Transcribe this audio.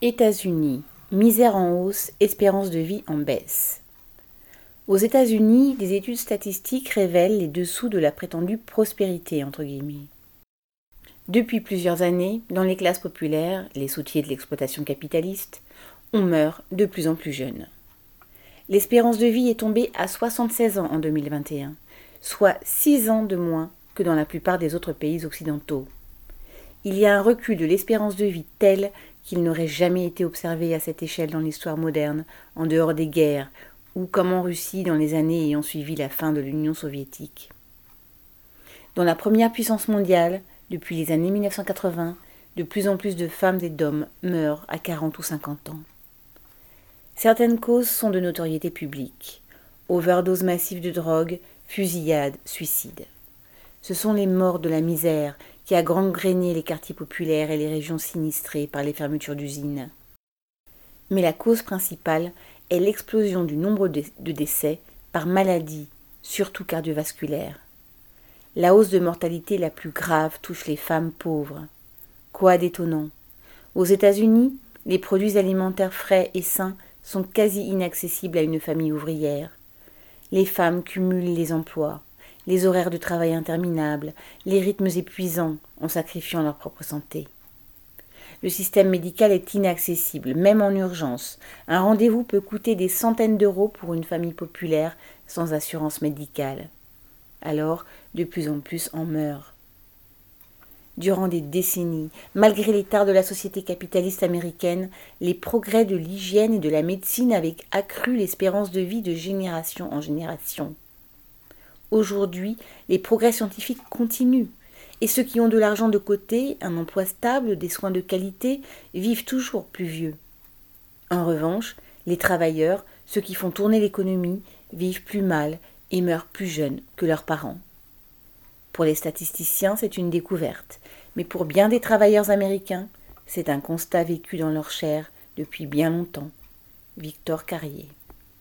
États-Unis. Misère en hausse, espérance de vie en baisse. Aux États-Unis, des études statistiques révèlent les dessous de la prétendue prospérité entre guillemets. Depuis plusieurs années, dans les classes populaires, les soutiers de l'exploitation capitaliste, on meurt de plus en plus jeune. L'espérance de vie est tombée à 76 ans en 2021, soit 6 ans de moins que dans la plupart des autres pays occidentaux. Il y a un recul de l'espérance de vie tel qu'il n'aurait jamais été observé à cette échelle dans l'histoire moderne, en dehors des guerres, ou comme en Russie dans les années ayant suivi la fin de l'Union soviétique. Dans la première puissance mondiale, depuis les années 1980, de plus en plus de femmes et d'hommes meurent à 40 ou 50 ans. Certaines causes sont de notoriété publique overdose massive de drogue, fusillade, suicide. Ce sont les morts de la misère qui a gangréné les quartiers populaires et les régions sinistrées par les fermetures d'usines. Mais la cause principale est l'explosion du nombre de décès par maladie, surtout cardiovasculaire. La hausse de mortalité la plus grave touche les femmes pauvres. Quoi d'étonnant Aux États-Unis, les produits alimentaires frais et sains sont quasi inaccessibles à une famille ouvrière. Les femmes cumulent les emplois, les horaires de travail interminables, les rythmes épuisants en sacrifiant leur propre santé. Le système médical est inaccessible, même en urgence. Un rendez-vous peut coûter des centaines d'euros pour une famille populaire sans assurance médicale. Alors, de plus en plus en meurent. Durant des décennies, malgré l'état de la société capitaliste américaine, les progrès de l'hygiène et de la médecine avaient accru l'espérance de vie de génération en génération. Aujourd'hui, les progrès scientifiques continuent. Et ceux qui ont de l'argent de côté, un emploi stable, des soins de qualité, vivent toujours plus vieux. En revanche, les travailleurs, ceux qui font tourner l'économie, vivent plus mal et meurent plus jeunes que leurs parents. Pour les statisticiens, c'est une découverte, mais pour bien des travailleurs américains, c'est un constat vécu dans leur chair depuis bien longtemps. Victor Carrier.